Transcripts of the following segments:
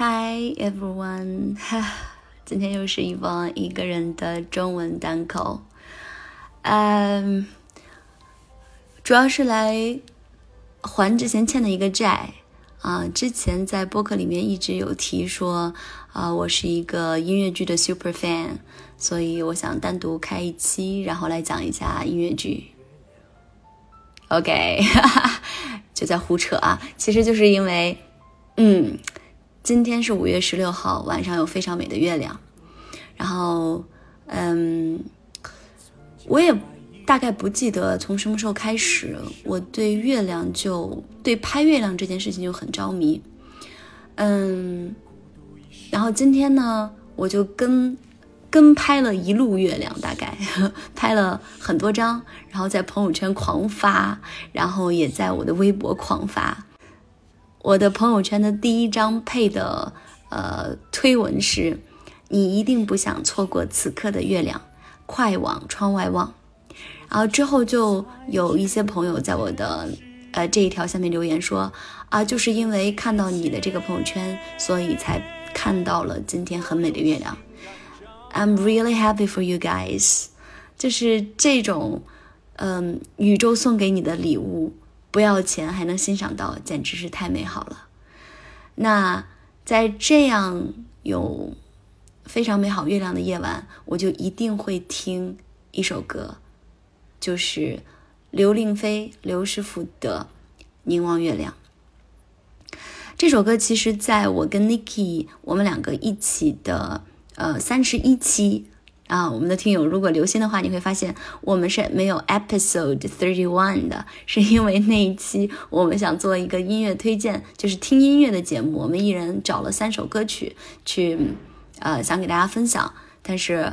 Hi everyone，哈 今天又是一帮一个人的中文单口，嗯，主要是来还之前欠的一个债啊。之前在播客里面一直有提说啊，我是一个音乐剧的 super fan，所以我想单独开一期，然后来讲一下音乐剧。OK，哈 哈就在胡扯啊，其实就是因为，嗯，今天是五月十六号晚上有非常美的月亮，然后，嗯，我也大概不记得从什么时候开始，我对月亮就对拍月亮这件事情就很着迷，嗯，然后今天呢，我就跟。跟拍了一路月亮，大概 拍了很多张，然后在朋友圈狂发，然后也在我的微博狂发。我的朋友圈的第一张配的呃推文是：“你一定不想错过此刻的月亮，快往窗外望。”然后之后就有一些朋友在我的呃这一条下面留言说：“啊，就是因为看到你的这个朋友圈，所以才看到了今天很美的月亮。” I'm really happy for you guys，就是这种，嗯，宇宙送给你的礼物，不要钱还能欣赏到，简直是太美好了。那在这样有非常美好月亮的夜晚，我就一定会听一首歌，就是刘令飞刘师傅的《凝望月亮》。这首歌其实在我跟 Niki 我们两个一起的。呃，三十一期啊，我们的听友如果留心的话，你会发现我们是没有 episode thirty one 的，是因为那一期我们想做一个音乐推荐，就是听音乐的节目，我们一人找了三首歌曲去，呃，想给大家分享，但是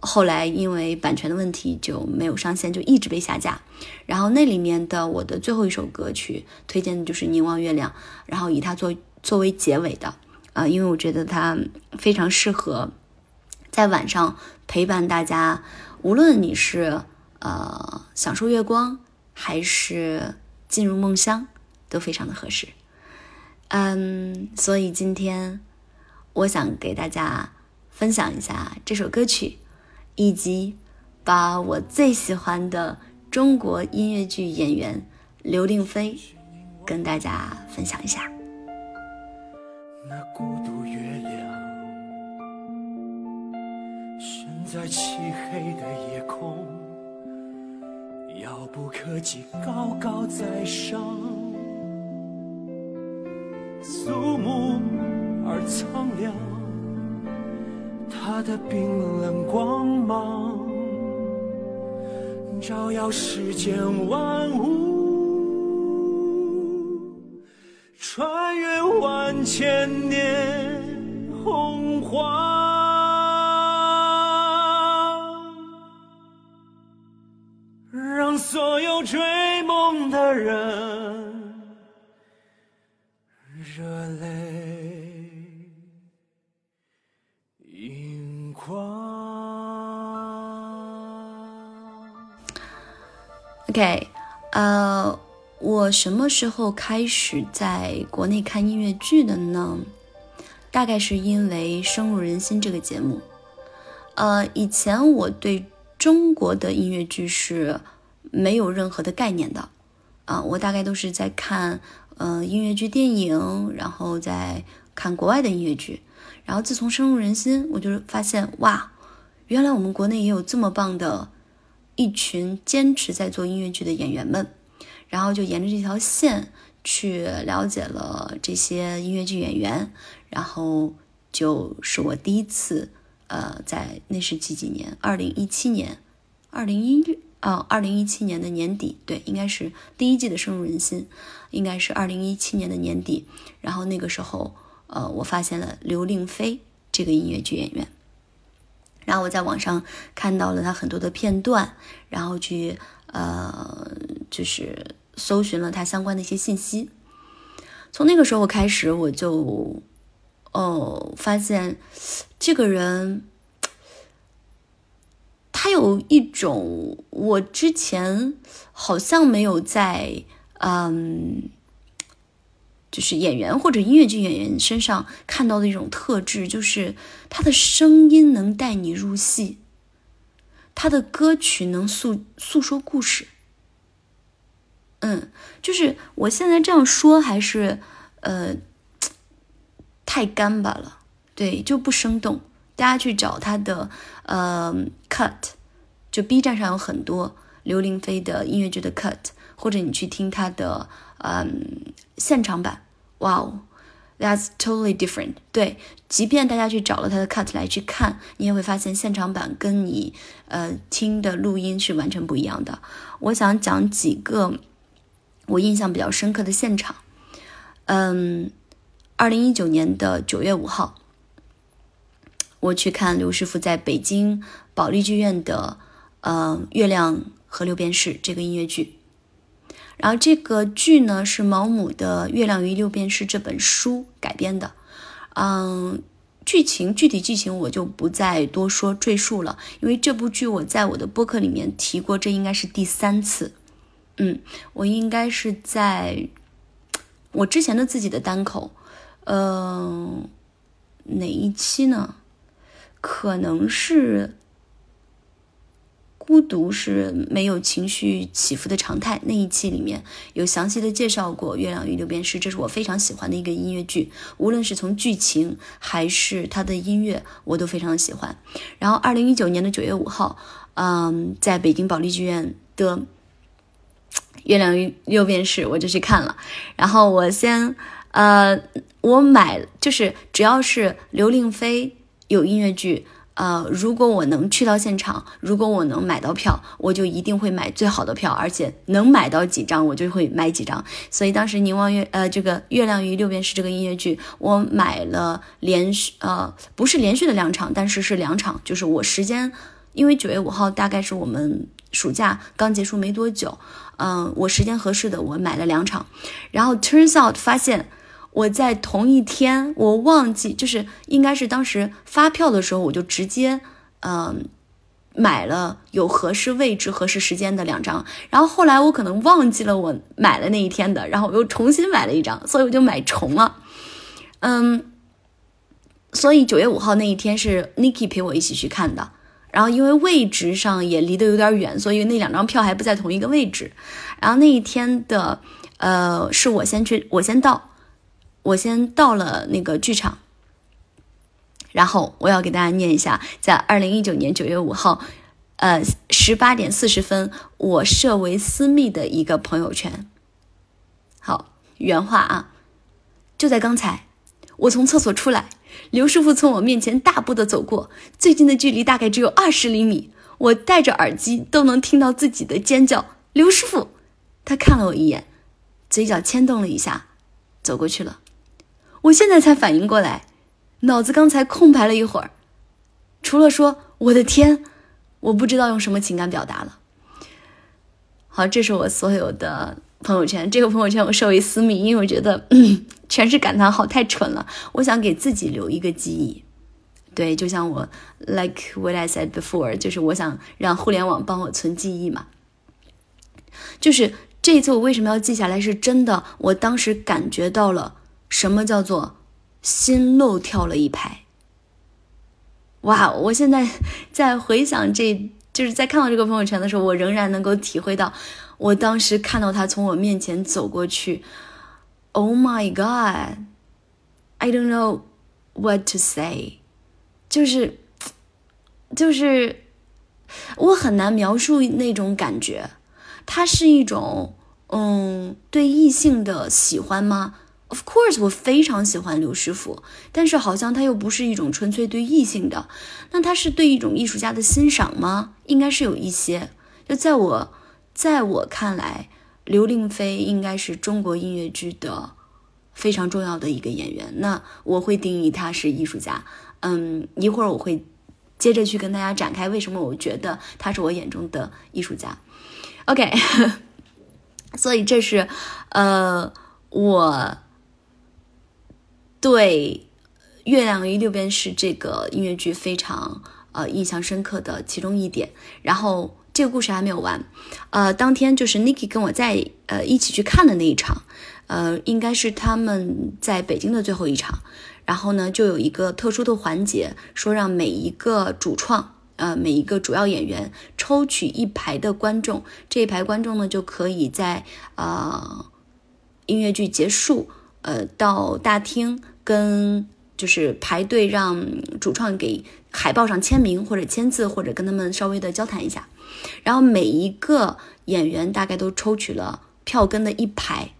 后来因为版权的问题就没有上线，就一直被下架。然后那里面的我的最后一首歌曲推荐的就是《凝望月亮》，然后以它作作为结尾的。啊，因为我觉得它非常适合在晚上陪伴大家，无论你是呃享受月光，还是进入梦乡，都非常的合适。嗯，所以今天我想给大家分享一下这首歌曲，以及把我最喜欢的中国音乐剧演员刘令飞跟大家分享一下。那孤独月亮，身在漆黑的夜空，遥不可及，高高在上，肃穆而苍凉。它的冰冷光芒，照耀世间万物。穿越万千年洪荒，人热泪盈眶。OK，呃。我什么时候开始在国内看音乐剧的呢？大概是因为《深入人心》这个节目。呃，以前我对中国的音乐剧是没有任何的概念的，啊，我大概都是在看呃音乐剧电影，然后在看国外的音乐剧。然后自从《深入人心》，我就发现哇，原来我们国内也有这么棒的一群坚持在做音乐剧的演员们。然后就沿着这条线去了解了这些音乐剧演员，然后就是我第一次，呃，在那是几几年？二零一七年，二零一啊，二零一七年的年底，对，应该是第一季的深入人心，应该是二零一七年的年底。然后那个时候，呃，我发现了刘令飞这个音乐剧演员，然后我在网上看到了他很多的片段，然后去呃，就是。搜寻了他相关的一些信息，从那个时候开始，我就哦发现这个人，他有一种我之前好像没有在嗯就是演员或者音乐剧演员身上看到的一种特质，就是他的声音能带你入戏，他的歌曲能诉诉说故事。嗯，就是我现在这样说还是呃太干巴了，对，就不生动。大家去找他的呃 cut，就 B 站上有很多刘玲飞的音乐剧的 cut，或者你去听他的嗯现场版，哇哦，that's totally different。对，即便大家去找了他的 cut 来去看，你也会发现现场版跟你呃听的录音是完全不一样的。我想讲几个我印象比较深刻的现场，嗯，二零一九年的九月五号。我去看刘师傅在北京保利剧院的呃《月亮和六便士》这个音乐剧，然后这个剧呢是毛姆的《月亮与六便士》这本书改编的，嗯，剧情具体剧情我就不再多说赘述了，因为这部剧我在我的播客里面提过，这应该是第三次，嗯，我应该是在我之前的自己的单口，嗯，哪一期呢？可能是孤独是没有情绪起伏的常态。那一期里面有详细的介绍过《月亮与六便士》，这是我非常喜欢的一个音乐剧，无论是从剧情还是它的音乐，我都非常喜欢。然后，二零一九年的九月五号，嗯，在北京保利剧院的《月亮与六便士》，我就去看了。然后我先，呃，我买就是只要是刘令飞。有音乐剧，呃，如果我能去到现场，如果我能买到票，我就一定会买最好的票，而且能买到几张，我就会买几张。所以当时凝望月，呃，这个《月亮与六便士》这个音乐剧，我买了连续，呃，不是连续的两场，但是是两场，就是我时间，因为九月五号大概是我们暑假刚结束没多久，嗯，我时间合适的，我买了两场，然后 turns out 发现。我在同一天，我忘记，就是应该是当时发票的时候，我就直接，嗯，买了有合适位置、合适时间的两张。然后后来我可能忘记了我买了那一天的，然后我又重新买了一张，所以我就买重了。嗯，所以九月五号那一天是 Niki 陪我一起去看的。然后因为位置上也离得有点远，所以那两张票还不在同一个位置。然后那一天的，呃，是我先去，我先到。我先到了那个剧场，然后我要给大家念一下，在二零一九年九月五号，呃，十八点四十分，我设为私密的一个朋友圈。好，原话啊，就在刚才，我从厕所出来，刘师傅从我面前大步的走过，最近的距离大概只有二十厘米，我戴着耳机都能听到自己的尖叫。刘师傅，他看了我一眼，嘴角牵动了一下，走过去了。我现在才反应过来，脑子刚才空白了一会儿，除了说“我的天”，我不知道用什么情感表达了。好，这是我所有的朋友圈，这个朋友圈我设为私密，因为我觉得 全是感叹号太蠢了，我想给自己留一个记忆。对，就像我 like what I said before，就是我想让互联网帮我存记忆嘛。就是这一次我为什么要记下来？是真的，我当时感觉到了。什么叫做心漏跳了一拍？哇！我现在在回想，这就是在看到这个朋友圈的时候，我仍然能够体会到，我当时看到他从我面前走过去。Oh my god! I don't know what to say，就是就是我很难描述那种感觉。它是一种嗯，对异性的喜欢吗？Of course，我非常喜欢刘师傅，但是好像他又不是一种纯粹对异性的，那他是对一种艺术家的欣赏吗？应该是有一些。就在我，在我看来，刘令飞应该是中国音乐剧的非常重要的一个演员。那我会定义他是艺术家。嗯，一会儿我会接着去跟大家展开为什么我觉得他是我眼中的艺术家。OK，所以这是呃我。对，《月亮与六便士》这个音乐剧非常呃印象深刻的其中一点。然后这个故事还没有完，呃，当天就是 Niki 跟我在呃一起去看的那一场，呃，应该是他们在北京的最后一场。然后呢，就有一个特殊的环节，说让每一个主创，呃，每一个主要演员抽取一排的观众，这一排观众呢，就可以在呃音乐剧结束，呃，到大厅跟就是排队让主创给海报上签名或者签字，或者跟他们稍微的交谈一下。然后每一个演员大概都抽取了票根的一排，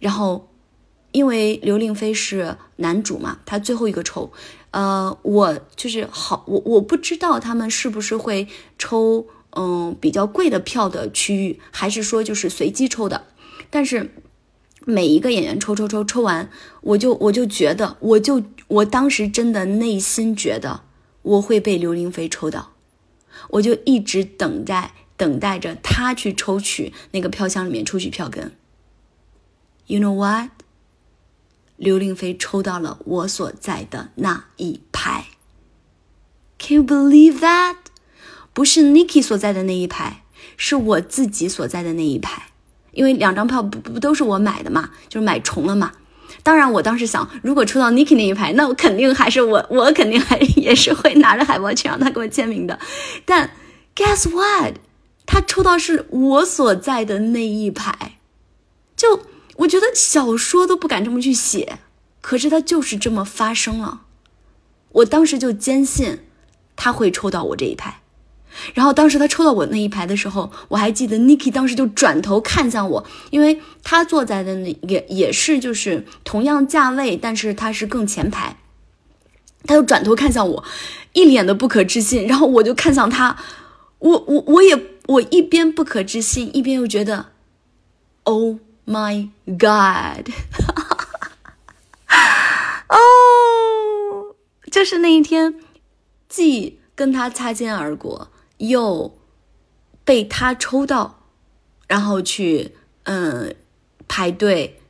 然后。因为刘令飞是男主嘛，他最后一个抽，呃，我就是好，我我不知道他们是不是会抽，嗯，比较贵的票的区域，还是说就是随机抽的。但是每一个演员抽抽抽抽完，我就我就觉得，我就我当时真的内心觉得我会被刘令飞抽到，我就一直等待等待着他去抽取那个票箱里面抽取票根。You know what？刘令飞抽到了我所在的那一排，Can you believe that？不是 Niki 所在的那一排，是我自己所在的那一排。因为两张票不不都是我买的嘛，就是买重了嘛。当然，我当时想，如果抽到 Niki 那一排，那我肯定还是我，我肯定还也是会拿着海报去让他给我签名的。但 Guess what？他抽到是我所在的那一排，就。我觉得小说都不敢这么去写，可是它就是这么发生了。我当时就坚信他会抽到我这一排，然后当时他抽到我那一排的时候，我还记得 Niki 当时就转头看向我，因为他坐在的那也也是就是同样价位，但是他是更前排，他就转头看向我，一脸的不可置信，然后我就看向他，我我我也我一边不可置信，一边又觉得，Oh。My God！哦，就是那一天，既跟他擦肩而过，又被他抽到，然后去嗯排队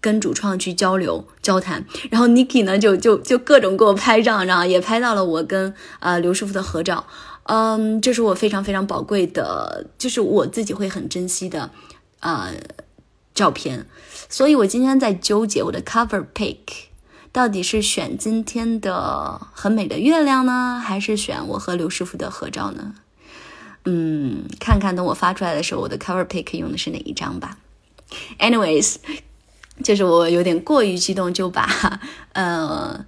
跟主创去交流交谈，然后 Niki 呢就就就各种给我拍照，然后也拍到了我跟呃刘师傅的合照，嗯，这是我非常非常宝贵的，就是我自己会很珍惜的，呃。照片，所以我今天在纠结我的 cover pick，到底是选今天的很美的月亮呢，还是选我和刘师傅的合照呢？嗯，看看等我发出来的时候，我的 cover pick 用的是哪一张吧。Anyways，就是我有点过于激动，就把呃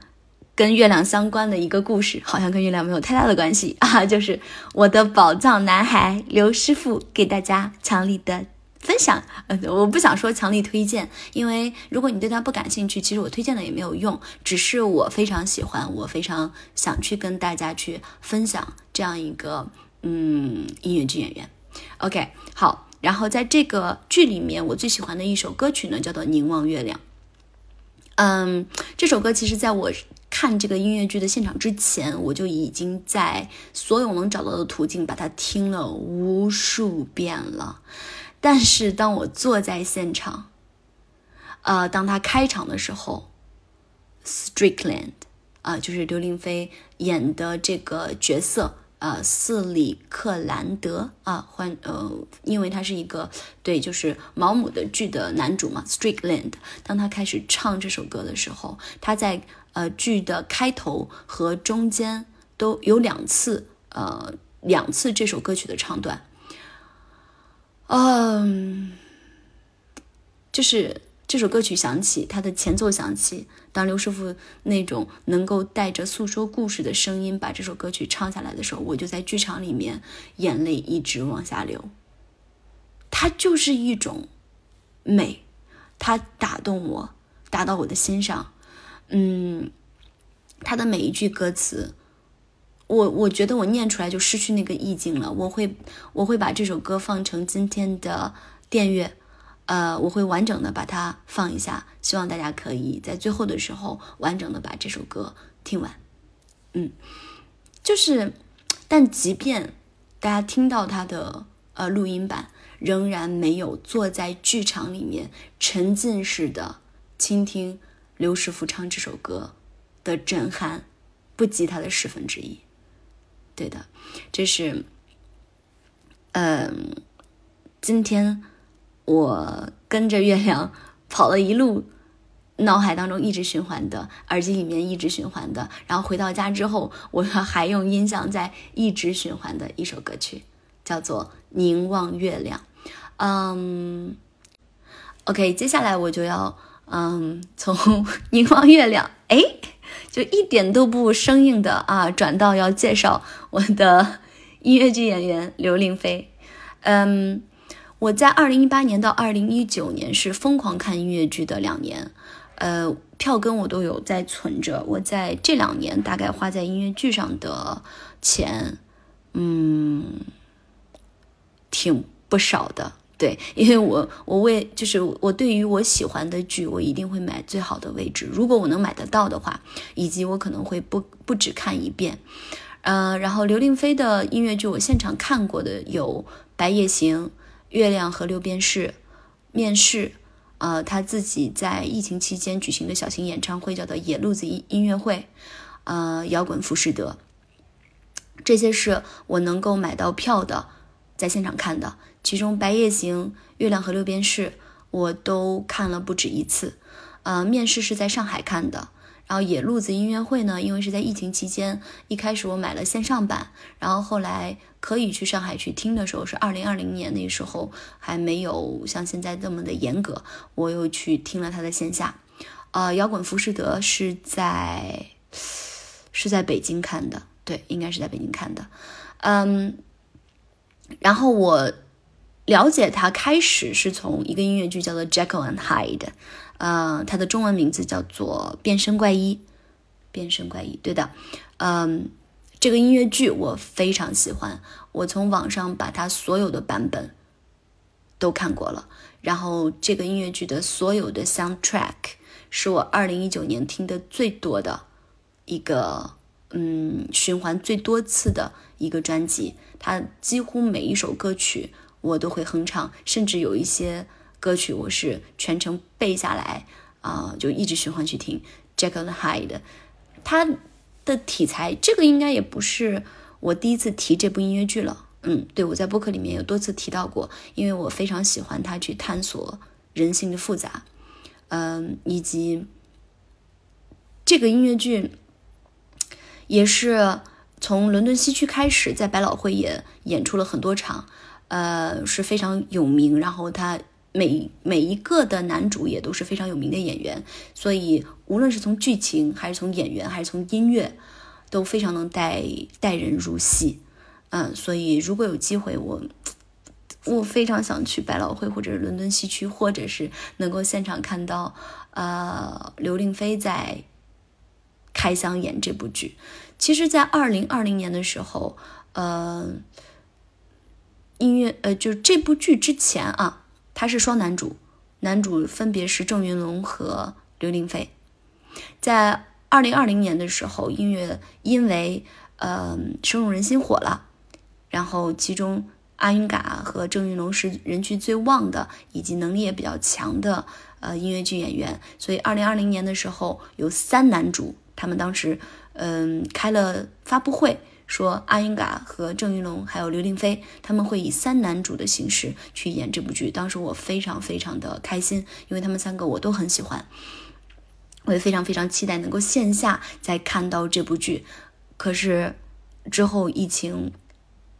跟月亮相关的一个故事，好像跟月亮没有太大的关系啊，就是我的宝藏男孩刘师傅给大家强力的。分享，呃，我不想说强力推荐，因为如果你对他不感兴趣，其实我推荐的也没有用。只是我非常喜欢，我非常想去跟大家去分享这样一个，嗯，音乐剧演员。OK，好，然后在这个剧里面，我最喜欢的一首歌曲呢，叫做《凝望月亮》。嗯，这首歌其实在我看这个音乐剧的现场之前，我就已经在所有能找到的途径把它听了无数遍了。但是当我坐在现场，呃，当他开场的时候，Strickland，啊，就是刘令飞演的这个角色，呃，斯里克兰德啊，换呃，因为他是一个对，就是毛姆的剧的男主嘛，Strickland。当他开始唱这首歌的时候，他在呃剧的开头和中间都有两次，呃，两次这首歌曲的唱段。嗯，就是这首歌曲响起，它的前奏响起，当刘师傅那种能够带着诉说故事的声音把这首歌曲唱下来的时候，我就在剧场里面眼泪一直往下流。它就是一种美，它打动我，打到我的心上。嗯，它的每一句歌词。我我觉得我念出来就失去那个意境了。我会我会把这首歌放成今天的电乐，呃，我会完整的把它放一下，希望大家可以在最后的时候完整的把这首歌听完。嗯，就是，但即便大家听到它的呃录音版，仍然没有坐在剧场里面沉浸式的倾听刘师傅唱这首歌的震撼，不及他的十分之一。对的，这是，嗯，今天我跟着月亮 跑了一路，脑海当中一直循环的，耳机里面一直循环的，然后回到家之后，我 还用音响在一直循环的一首歌曲，叫做《凝望月亮》。嗯，OK，接下来我就要嗯从 凝望月亮，哎，就一点都不生硬的啊，转到要介绍我的音乐剧演员刘令飞。嗯，我在二零一八年到二零一九年是疯狂看音乐剧的两年，呃，票根我都有在存着。我在这两年大概花在音乐剧上的钱，嗯，挺不少的。对，因为我我为就是我对于我喜欢的剧，我一定会买最好的位置。如果我能买得到的话，以及我可能会不不只看一遍。嗯，然后刘令飞的音乐剧我现场看过的有《白夜行》《月亮和六便士》《面试》，呃，他自己在疫情期间举行的小型演唱会叫做《野路子音音乐会》，呃，摇滚浮士德，这些是我能够买到票的，在现场看的。其中《白夜行》《月亮和六便士》我都看了不止一次，呃，《面试》是在上海看的。然后野路子音乐会呢，因为是在疫情期间，一开始我买了线上版，然后后来可以去上海去听的时候是二零二零年那时候还没有像现在这么的严格，我又去听了他的线下。呃，摇滚浮士德是在是在北京看的，对，应该是在北京看的。嗯，然后我了解他开始是从一个音乐剧叫做《Jekyll and Hyde》。呃，它的中文名字叫做《变身怪医》，变身怪医，对的。嗯，这个音乐剧我非常喜欢，我从网上把它所有的版本都看过了。然后，这个音乐剧的所有的 soundtrack 是我二零一九年听的最多的一个，嗯，循环最多次的一个专辑。它几乎每一首歌曲我都会哼唱，甚至有一些。歌曲我是全程背下来啊，就一直循环去听。Jekyll and Hyde，它的题材这个应该也不是我第一次提这部音乐剧了。嗯，对我在播客里面有多次提到过，因为我非常喜欢他去探索人性的复杂，嗯，以及这个音乐剧也是从伦敦西区开始，在百老汇也演出了很多场，呃，是非常有名。然后他。每每一个的男主也都是非常有名的演员，所以无论是从剧情，还是从演员，还是从音乐，都非常能带带人入戏。嗯，所以如果有机会，我我非常想去百老汇，或者是伦敦西区，或者是能够现场看到呃刘令飞在开箱演这部剧。其实，在二零二零年的时候，呃，音乐呃，就是这部剧之前啊。他是双男主，男主分别是郑云龙和刘令飞。在二零二零年的时候，音乐因为呃深入人心火了，然后其中阿云嘎和郑云龙是人气最旺的，以及能力也比较强的呃音乐剧演员，所以二零二零年的时候有三男主，他们当时嗯开了发布会。说阿云嘎和郑云龙还有刘令飞，他们会以三男主的形式去演这部剧。当时我非常非常的开心，因为他们三个我都很喜欢，我也非常非常期待能够线下再看到这部剧。可是之后疫情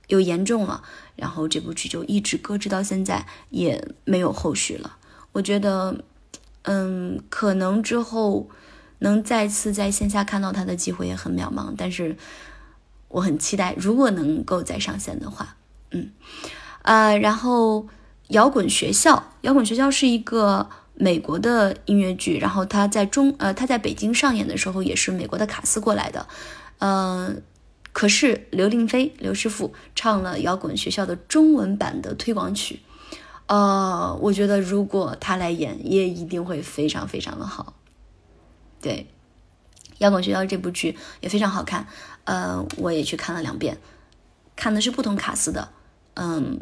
又严重了，然后这部剧就一直搁置到现在，也没有后续了。我觉得，嗯，可能之后能再次在线下看到他的机会也很渺茫，但是。我很期待，如果能够再上线的话，嗯，呃，然后摇滚学校，摇滚学校是一个美国的音乐剧，然后他在中，呃，他在北京上演的时候也是美国的卡司过来的，嗯，可是刘令飞刘师傅唱了摇滚学校的中文版的推广曲，呃，我觉得如果他来演，也一定会非常非常的好，对。摇滚学校这部剧也非常好看，呃，我也去看了两遍，看的是不同卡司的，嗯，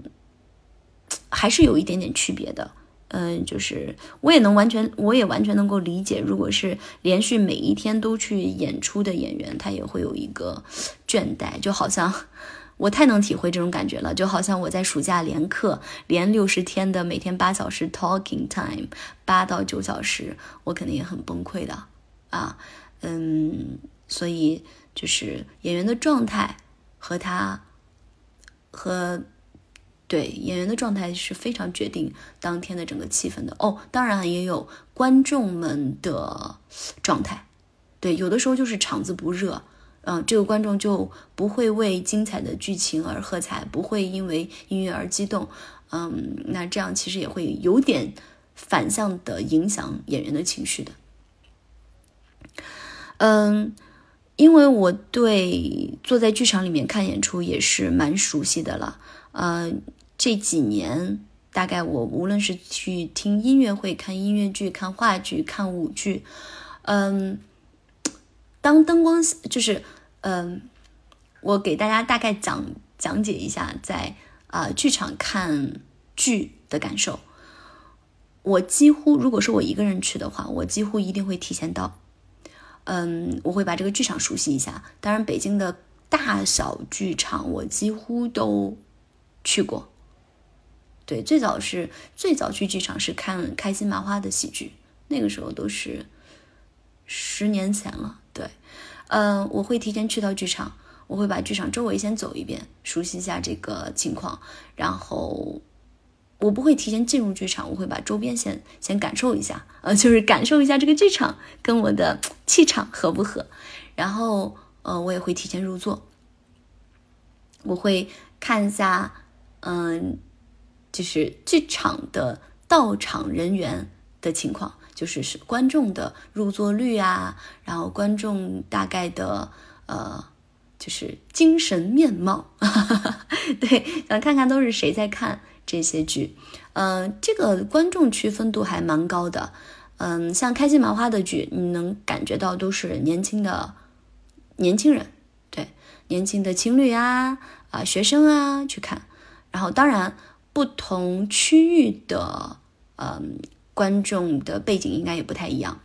还是有一点点区别的，嗯，就是我也能完全，我也完全能够理解，如果是连续每一天都去演出的演员，他也会有一个倦怠，就好像 我太能体会这种感觉了，就好像我在暑假连课连六十天的每天八小时 talking time，八到九小时，我肯定也很崩溃的啊。嗯，所以就是演员的状态和他和对演员的状态是非常决定当天的整个气氛的哦。当然也有观众们的状态，对，有的时候就是场子不热。嗯，这个观众就不会为精彩的剧情而喝彩，不会因为音乐而激动。嗯，那这样其实也会有点反向的影响演员的情绪的。嗯，因为我对坐在剧场里面看演出也是蛮熟悉的了。呃，这几年大概我无论是去听音乐会、看音乐剧、看话剧、看舞剧，嗯。当灯光就是，嗯，我给大家大概讲讲解一下，在啊剧场看剧的感受。我几乎如果是我一个人去的话，我几乎一定会提前到。嗯，我会把这个剧场熟悉一下。当然，北京的大小剧场我几乎都去过。对，最早是最早去剧场是看开心麻花的喜剧，那个时候都是十年前了。对，嗯，我会提前去到剧场，我会把剧场周围先走一遍，熟悉一下这个情况。然后我不会提前进入剧场，我会把周边先先感受一下，呃，就是感受一下这个剧场跟我的气场合不合。然后，呃，我也会提前入座，我会看一下，嗯，就是剧场的到场人员的情况。就是是观众的入座率啊，然后观众大概的呃，就是精神面貌，对，想看看都是谁在看这些剧，嗯，这个观众区分度还蛮高的，嗯，像开心麻花的剧，你能感觉到都是年轻的年轻人，对，年轻的情侣啊啊学生啊去看，然后当然不同区域的嗯。观众的背景应该也不太一样。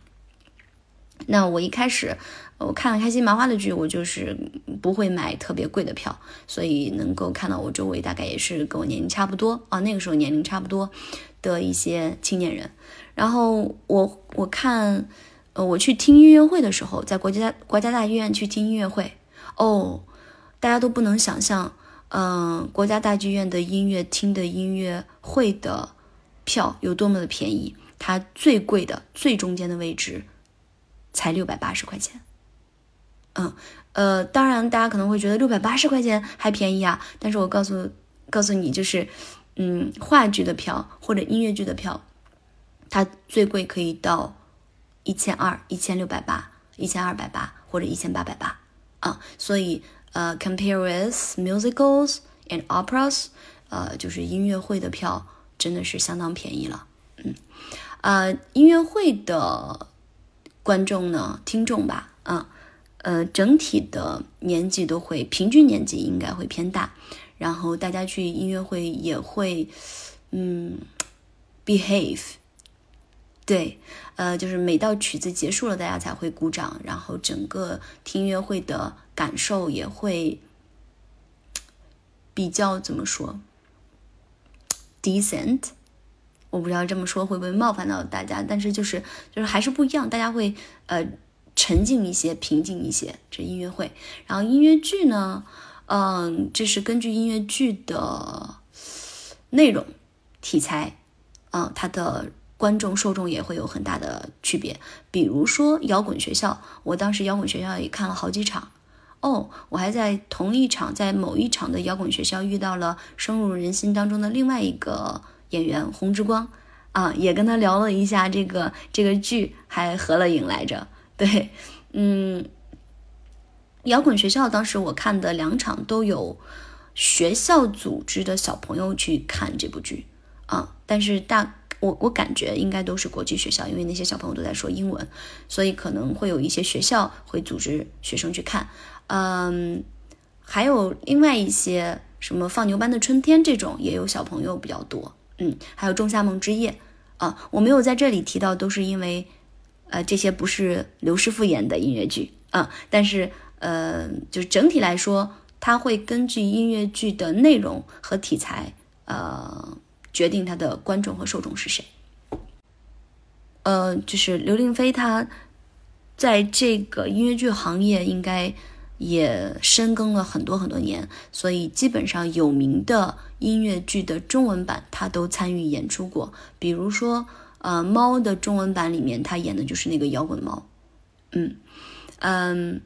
那我一开始我看了开心麻花的剧，我就是不会买特别贵的票，所以能够看到我周围大概也是跟我年龄差不多啊，那个时候年龄差不多的一些青年人。然后我我看呃我去听音乐会的时候，在国家国家大剧院去听音乐会哦，大家都不能想象，嗯，国家大剧院的音乐厅的音乐会的票有多么的便宜。它最贵的最中间的位置，才六百八十块钱。嗯，呃，当然大家可能会觉得六百八十块钱还便宜啊，但是我告诉告诉你，就是，嗯，话剧的票或者音乐剧的票，它最贵可以到一千二、一千六百八、一千二百八或者一千八百八啊。所以，呃，compare with musicals and operas，呃，就是音乐会的票真的是相当便宜了，嗯。呃，音乐会的观众呢，听众吧，啊，呃，整体的年纪都会平均年纪应该会偏大，然后大家去音乐会也会，嗯，behave，对，呃，就是每到曲子结束了，大家才会鼓掌，然后整个听音乐会的感受也会比较怎么说，decent。我不知道这么说会不会冒犯到大家，但是就是就是还是不一样，大家会呃沉静一些、平静一些。这音乐会，然后音乐剧呢，嗯，这是根据音乐剧的内容、题材，嗯，它的观众受众也会有很大的区别。比如说摇滚学校，我当时摇滚学校也看了好几场，哦，我还在同一场，在某一场的摇滚学校遇到了深入人心当中的另外一个。演员洪之光啊，也跟他聊了一下这个这个剧，还合了影来着。对，嗯，摇滚学校当时我看的两场都有学校组织的小朋友去看这部剧啊，但是大我我感觉应该都是国际学校，因为那些小朋友都在说英文，所以可能会有一些学校会组织学生去看。嗯，还有另外一些什么放牛班的春天这种，也有小朋友比较多。嗯，还有仲夏梦之夜啊，我没有在这里提到，都是因为，呃，这些不是刘师傅演的音乐剧啊。但是，呃，就是整体来说，它会根据音乐剧的内容和题材，呃，决定它的观众和受众是谁。呃，就是刘令飞他在这个音乐剧行业应该也深耕了很多很多年，所以基本上有名的音乐剧的中文版他都参与演出过。比如说，呃，《猫》的中文版里面他演的就是那个摇滚猫。嗯嗯，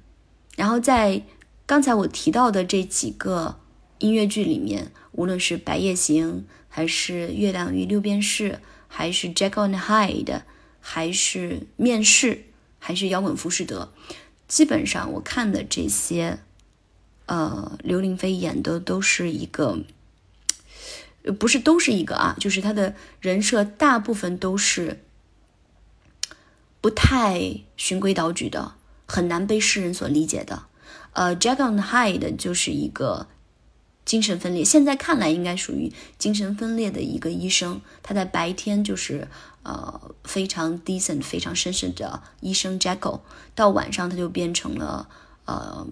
然后在刚才我提到的这几个音乐剧里面，无论是《白夜行》，还是《月亮与六便士》，还是《Jack on Hyde》。还是面试，还是摇滚浮士德，基本上我看的这些，呃，刘令飞演的都是一个，不是都是一个啊，就是他的人设大部分都是不太循规蹈矩的，很难被世人所理解的。呃，Jack and Hyde 就是一个精神分裂，现在看来应该属于精神分裂的一个医生，他在白天就是。呃，非常 decent、非常绅士的医生 Jekyll，到晚上他就变成了呃，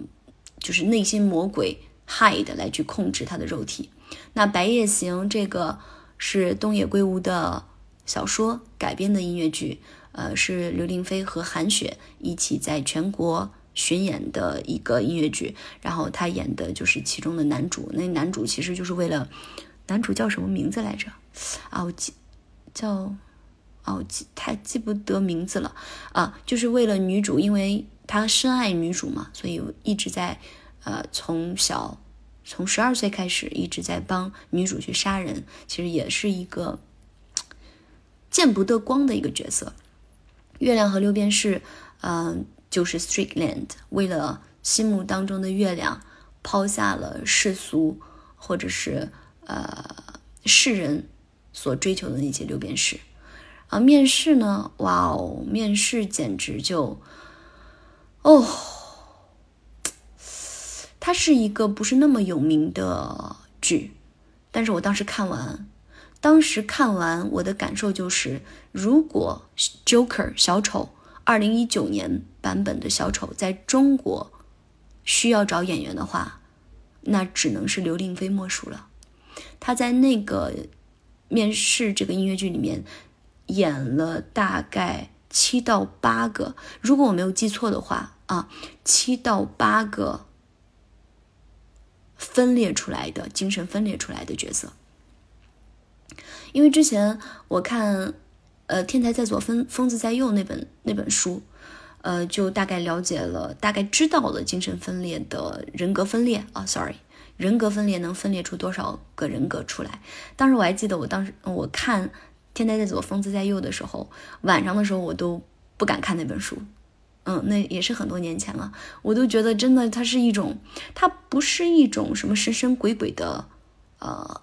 就是内心魔鬼 Hyde 来去控制他的肉体。那《白夜行》这个是东野圭吾的小说改编的音乐剧，呃，是刘令飞和韩雪一起在全国巡演的一个音乐剧。然后他演的就是其中的男主，那男主其实就是为了男主叫什么名字来着？啊，我记叫。哦，记太记不得名字了啊！就是为了女主，因为他深爱女主嘛，所以一直在呃从小从十二岁开始一直在帮女主去杀人，其实也是一个见不得光的一个角色。月亮和六便士，嗯，就是 Strickland 为了心目当中的月亮，抛下了世俗或者是呃世人所追求的那些六便士。啊，面试呢？哇哦，面试简直就，哦，它是一个不是那么有名的剧，但是我当时看完，当时看完我的感受就是，如果 Joker 小丑二零一九年版本的小丑在中国需要找演员的话，那只能是刘令飞莫属了。他在那个面试这个音乐剧里面。演了大概七到八个，如果我没有记错的话啊，七到八个分裂出来的精神分裂出来的角色。因为之前我看呃《天才在左，疯疯子在右》那本那本书，呃，就大概了解了，大概知道了精神分裂的人格分裂啊，sorry，人格分裂能分裂出多少个人格出来？当时我还记得，我当时我看。天才在左，疯子在右的时候，晚上的时候我都不敢看那本书，嗯，那也是很多年前了。我都觉得真的，它是一种，它不是一种什么神神鬼鬼的，呃，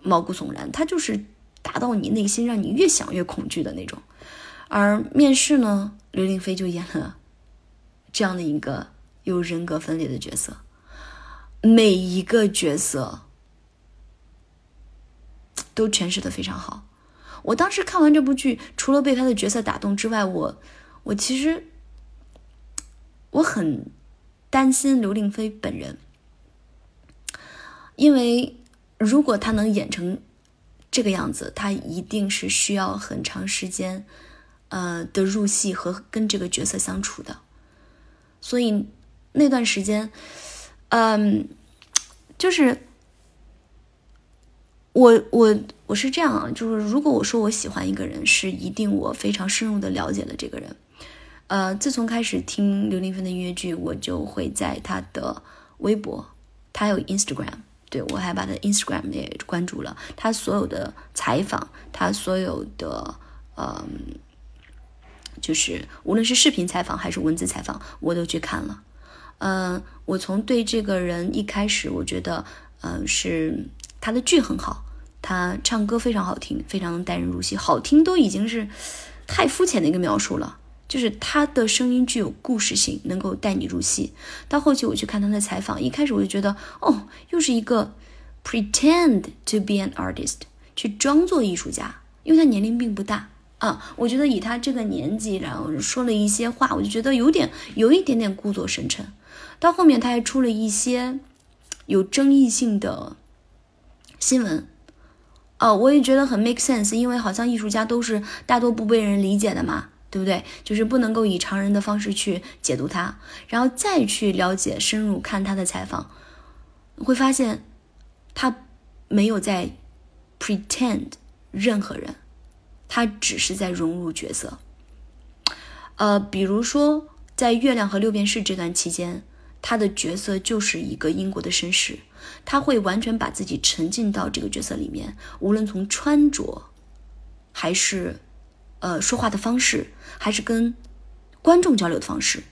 毛骨悚然，它就是打到你内心，让你越想越恐惧的那种。而面试呢，刘令飞就演了这样的一个有人格分裂的角色，每一个角色都诠释的非常好。我当时看完这部剧，除了被他的角色打动之外，我我其实我很担心刘令飞本人，因为如果他能演成这个样子，他一定是需要很长时间呃的入戏和跟这个角色相处的，所以那段时间，嗯，就是。我我我是这样啊，就是如果我说我喜欢一个人，是一定我非常深入的了解了这个人。呃，自从开始听刘令飞的音乐剧，我就会在他的微博，他有 Instagram，对我还把他 Instagram 也关注了。他所有的采访，他所有的呃，就是无论是视频采访还是文字采访，我都去看了。嗯，我从对这个人一开始，我觉得，嗯，是他的剧很好。他唱歌非常好听，非常能带人入戏。好听都已经是太肤浅的一个描述了，就是他的声音具有故事性，能够带你入戏。到后期我去看他的采访，一开始我就觉得，哦，又是一个 pretend to be an artist，去装作艺术家，因为他年龄并不大，啊，我觉得以他这个年纪，然后说了一些话，我就觉得有点有一点点故作深沉。到后面他还出了一些有争议性的新闻，哦，我也觉得很 make sense，因为好像艺术家都是大多不被人理解的嘛，对不对？就是不能够以常人的方式去解读他，然后再去了解、深入看他的采访，会发现他没有在 pretend 任何人。他只是在融入角色，呃，比如说在《月亮和六便士》这段期间，他的角色就是一个英国的绅士，他会完全把自己沉浸到这个角色里面，无论从穿着，还是呃说话的方式，还是跟观众交流的方式，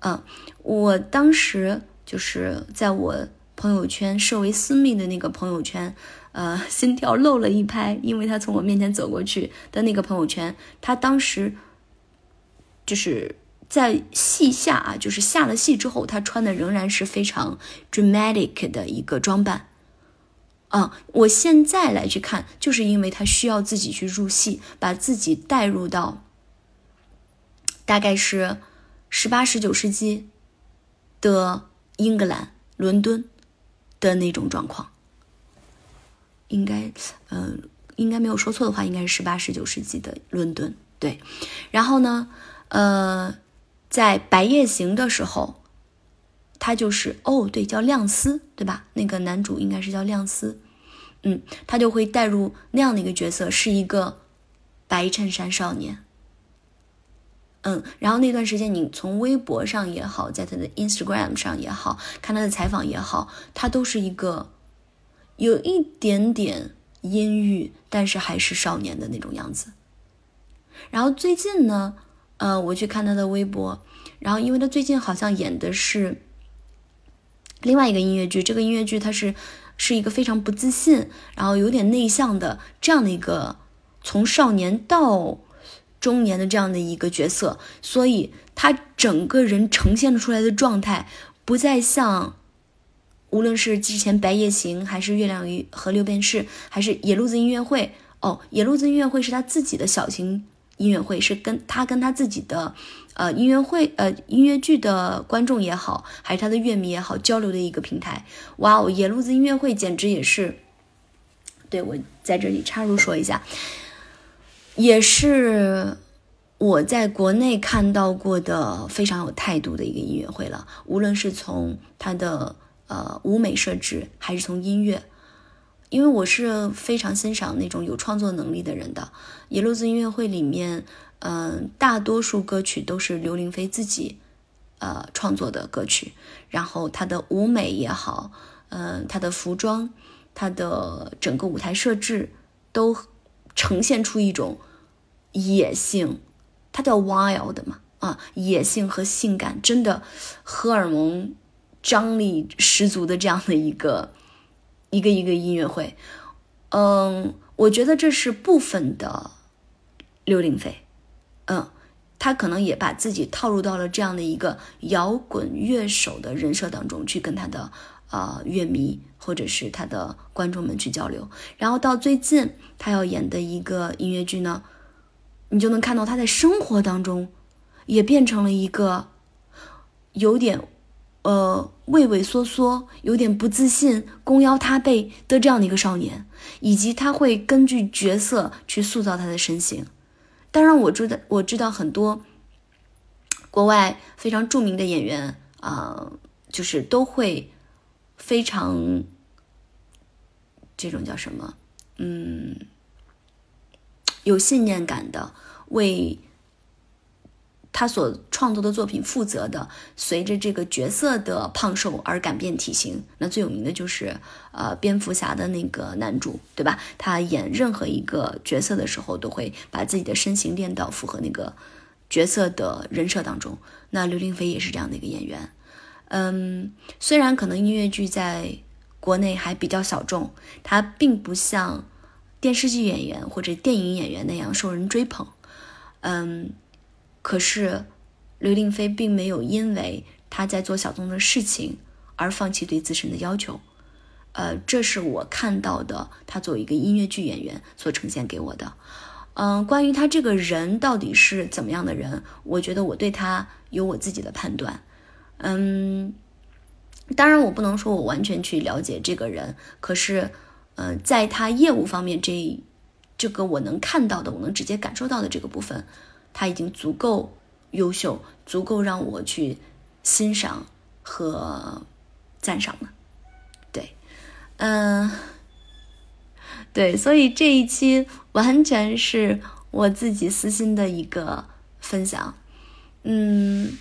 嗯，我当时就是在我朋友圈设为私密的那个朋友圈。呃，心跳漏了一拍，因为他从我面前走过去的那个朋友圈，他当时就是在戏下啊，就是下了戏之后，他穿的仍然是非常 dramatic 的一个装扮。啊，我现在来去看，就是因为他需要自己去入戏，把自己带入到大概是十八、十九世纪的英格兰伦敦的那种状况。应该，嗯，应该没有说错的话，应该是十八、十九世纪的伦敦。对，然后呢，呃，在《白夜行》的时候，他就是哦，对，叫亮司，对吧？那个男主应该是叫亮司，嗯，他就会带入那样的一个角色，是一个白衬衫少年。嗯，然后那段时间，你从微博上也好，在他的 Instagram 上也好看他的采访也好，他都是一个。有一点点阴郁，但是还是少年的那种样子。然后最近呢，呃，我去看他的微博，然后因为他最近好像演的是另外一个音乐剧，这个音乐剧他是是一个非常不自信，然后有点内向的这样的一个从少年到中年的这样的一个角色，所以他整个人呈现出来的状态不再像。无论是之前《白夜行》，还是《月亮与和六便士》，还是《野路子音乐会》哦，《野路子音乐会》是他自己的小型音乐会，是跟他跟他自己的呃音乐会呃音乐剧的观众也好，还是他的乐迷也好交流的一个平台。哇哦，《野路子音乐会》简直也是，对我在这里插入说一下，也是我在国内看到过的非常有态度的一个音乐会了。无论是从他的。呃，舞美设置还是从音乐，因为我是非常欣赏那种有创作能力的人的。野路子音乐会里面，嗯，大多数歌曲都是刘玲飞自己呃创作的歌曲，然后他的舞美也好，嗯，他的服装，他的整个舞台设置都呈现出一种野性，它叫 wild 嘛，啊，野性和性感，真的荷尔蒙。张力十足的这样的一个一个一个音乐会，嗯，我觉得这是部分的刘玲飞，嗯，他可能也把自己套入到了这样的一个摇滚乐手的人设当中去，跟他的呃乐迷或者是他的观众们去交流。然后到最近他要演的一个音乐剧呢，你就能看到他在生活当中也变成了一个有点。呃，畏畏缩缩，有点不自信，弓腰塌背的这样的一个少年，以及他会根据角色去塑造他的身形。当然，我知道，我知道很多国外非常著名的演员啊，就是都会非常这种叫什么，嗯，有信念感的为。他所创作的作品负责的，随着这个角色的胖瘦而改变体型。那最有名的就是，呃，蝙蝠侠的那个男主，对吧？他演任何一个角色的时候，都会把自己的身形练到符合那个角色的人设当中。那刘玲飞也是这样的一个演员。嗯，虽然可能音乐剧在国内还比较小众，他并不像电视剧演员或者电影演员那样受人追捧。嗯。可是，刘令飞并没有因为他在做小众的事情而放弃对自身的要求，呃，这是我看到的他作为一个音乐剧演员所呈现给我的。嗯，关于他这个人到底是怎么样的人，我觉得我对他有我自己的判断。嗯，当然我不能说我完全去了解这个人，可是，呃，在他业务方面这这个我能看到的，我能直接感受到的这个部分，他已经足够优秀，足够让我去欣赏和赞赏了。对，嗯。对，所以这一期完全是我自己私心的一个分享。嗯，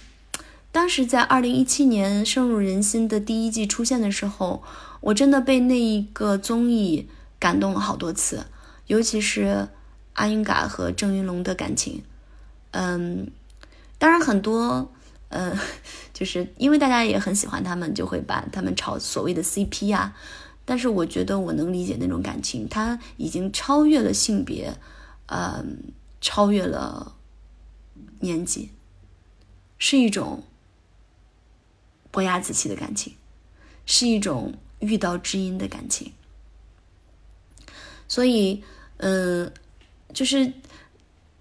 当时在二零一七年深入人心的第一季出现的时候，我真的被那一个综艺感动了好多次，尤其是阿英嘎和郑云龙的感情。嗯，当然很多，嗯，就是因为大家也很喜欢他们，就会把他们炒所谓的 CP 啊。但是我觉得我能理解那种感情，它已经超越了性别，嗯，超越了年纪，是一种伯牙子期的感情，是一种遇到知音的感情。所以，嗯，就是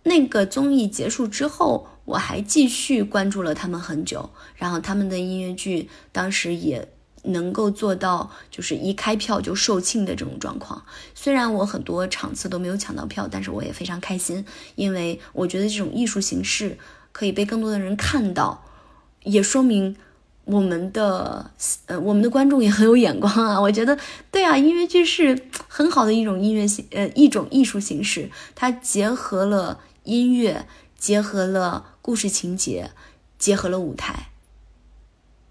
那个综艺结束之后，我还继续关注了他们很久，然后他们的音乐剧当时也。能够做到就是一开票就售罄的这种状况，虽然我很多场次都没有抢到票，但是我也非常开心，因为我觉得这种艺术形式可以被更多的人看到，也说明我们的呃我们的观众也很有眼光啊。我觉得对啊，音乐剧是很好的一种音乐形呃一种艺术形式，它结合了音乐，结合了故事情节，结合了舞台，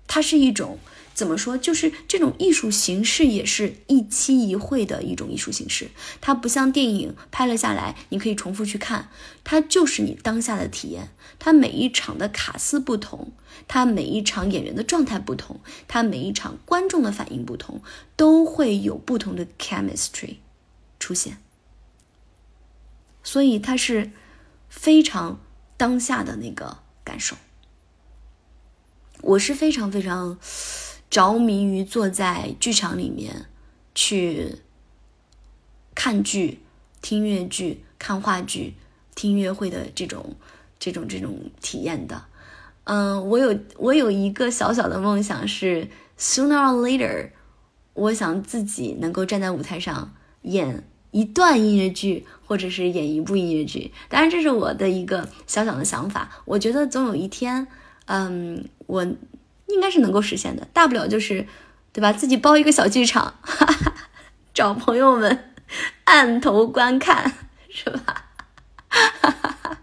它是一种。怎么说？就是这种艺术形式也是一期一会的一种艺术形式，它不像电影拍了下来，你可以重复去看，它就是你当下的体验。它每一场的卡司不同，它每一场演员的状态不同，它每一场观众的反应不同，都会有不同的 chemistry 出现。所以它是非常当下的那个感受。我是非常非常。着迷于坐在剧场里面去看剧、听越剧、看话剧、听音乐会的这种、这种、这种体验的。嗯，我有我有一个小小的梦想是，sooner or later，我想自己能够站在舞台上演一段音乐剧，或者是演一部音乐剧。当然，这是我的一个小小的想法。我觉得总有一天，嗯，我。应该是能够实现的，大不了就是，对吧？自己包一个小剧场，哈哈，找朋友们按头观看，是吧？哈哈哈，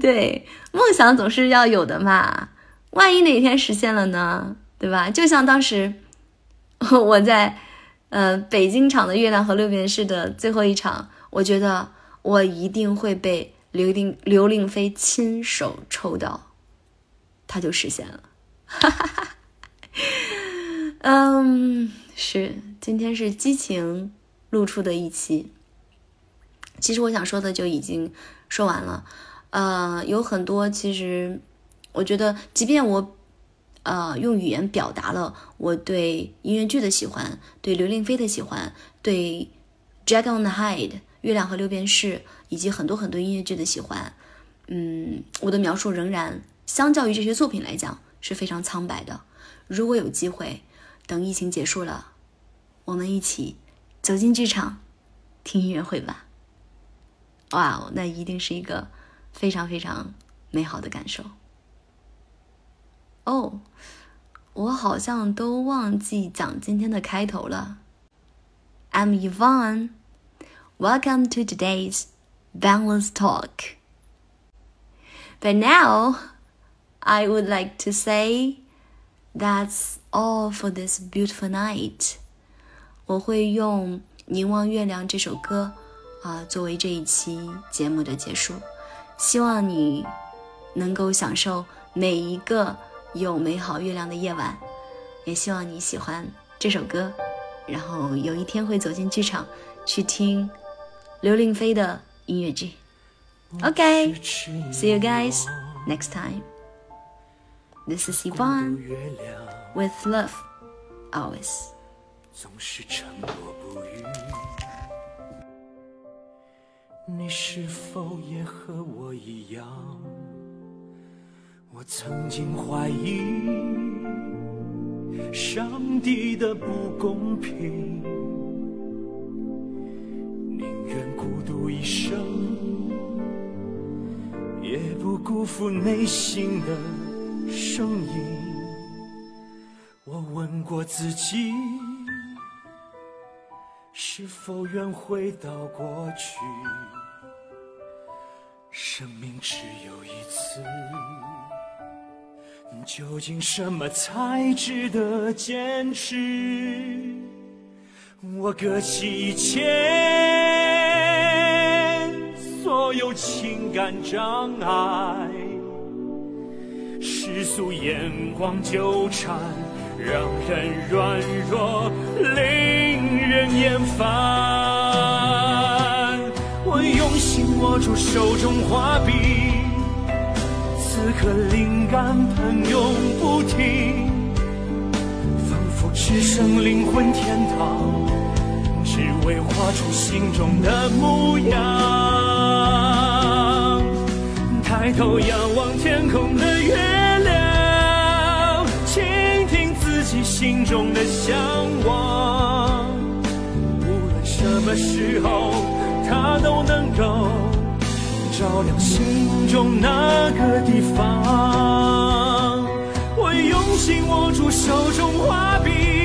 对，梦想总是要有的嘛。万一哪天实现了呢？对吧？就像当时我在呃北京场的《月亮和六便士》的最后一场，我觉得我一定会被刘令刘令飞亲手抽到，他就实现了。哈哈哈，嗯，是，今天是激情露出的一期。其实我想说的就已经说完了，呃，有很多其实我觉得，即便我呃用语言表达了我对音乐剧的喜欢，对刘令飞的喜欢，对《Jack on the Hyde》月亮和六便士以及很多很多音乐剧的喜欢，嗯，我的描述仍然相较于这些作品来讲。是非常苍白的。如果有机会，等疫情结束了，我们一起走进剧场听音乐会吧。哇哦，那一定是一个非常非常美好的感受。哦，我好像都忘记讲今天的开头了。I'm Yvonne. Welcome to today's Boundless Talk. But now. I would like to say that's all for this beautiful night。我会用《凝望月亮》这首歌啊作为这一期节目的结束。希望你能够享受每一个有美好月亮的夜晚，也希望你喜欢这首歌，然后有一天会走进剧场去听 刘令飞的音乐剧。OK，see you guys next time. This is Yvonne with love, always. 总是沉默不语。你是否也和我一样？我曾经怀疑上帝的不公平，孤独一生，也不辜负内心的声音。我问过自己，是否愿回到过去？生命只有一次。究竟什么才值得坚持？我搁起以前所有情感障碍，世俗眼光纠缠，让人软弱，令人厌烦。我用心握住手中画笔。此刻灵感喷涌不停，仿佛置身灵魂天堂，为画出心中的模样。抬头仰望天空的月亮，倾听自己心中的向往。无论什么时候，它都能够。照亮心中那个地方，我用心握住手中画笔，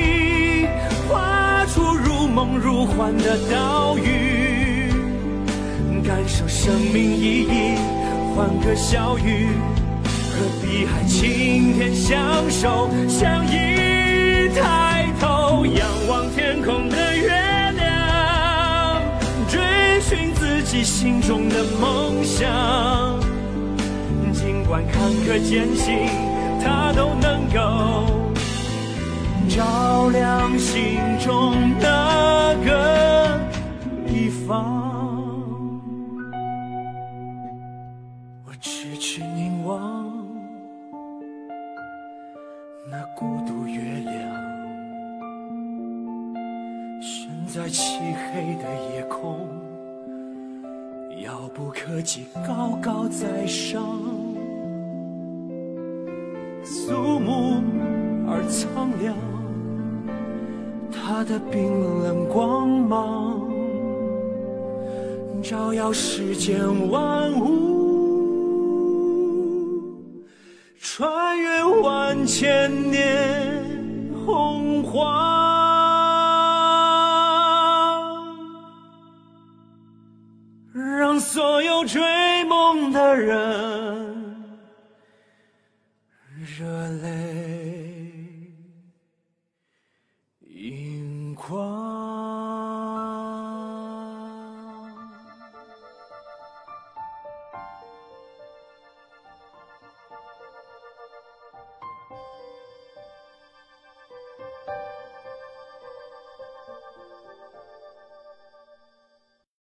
梦如幻的岛屿，感受生命意义，换个笑语，和碧海晴天相守相依，抬头仰望天空的月亮，追寻自己心中的梦想，尽管坎坷艰辛，它都能够照亮心中的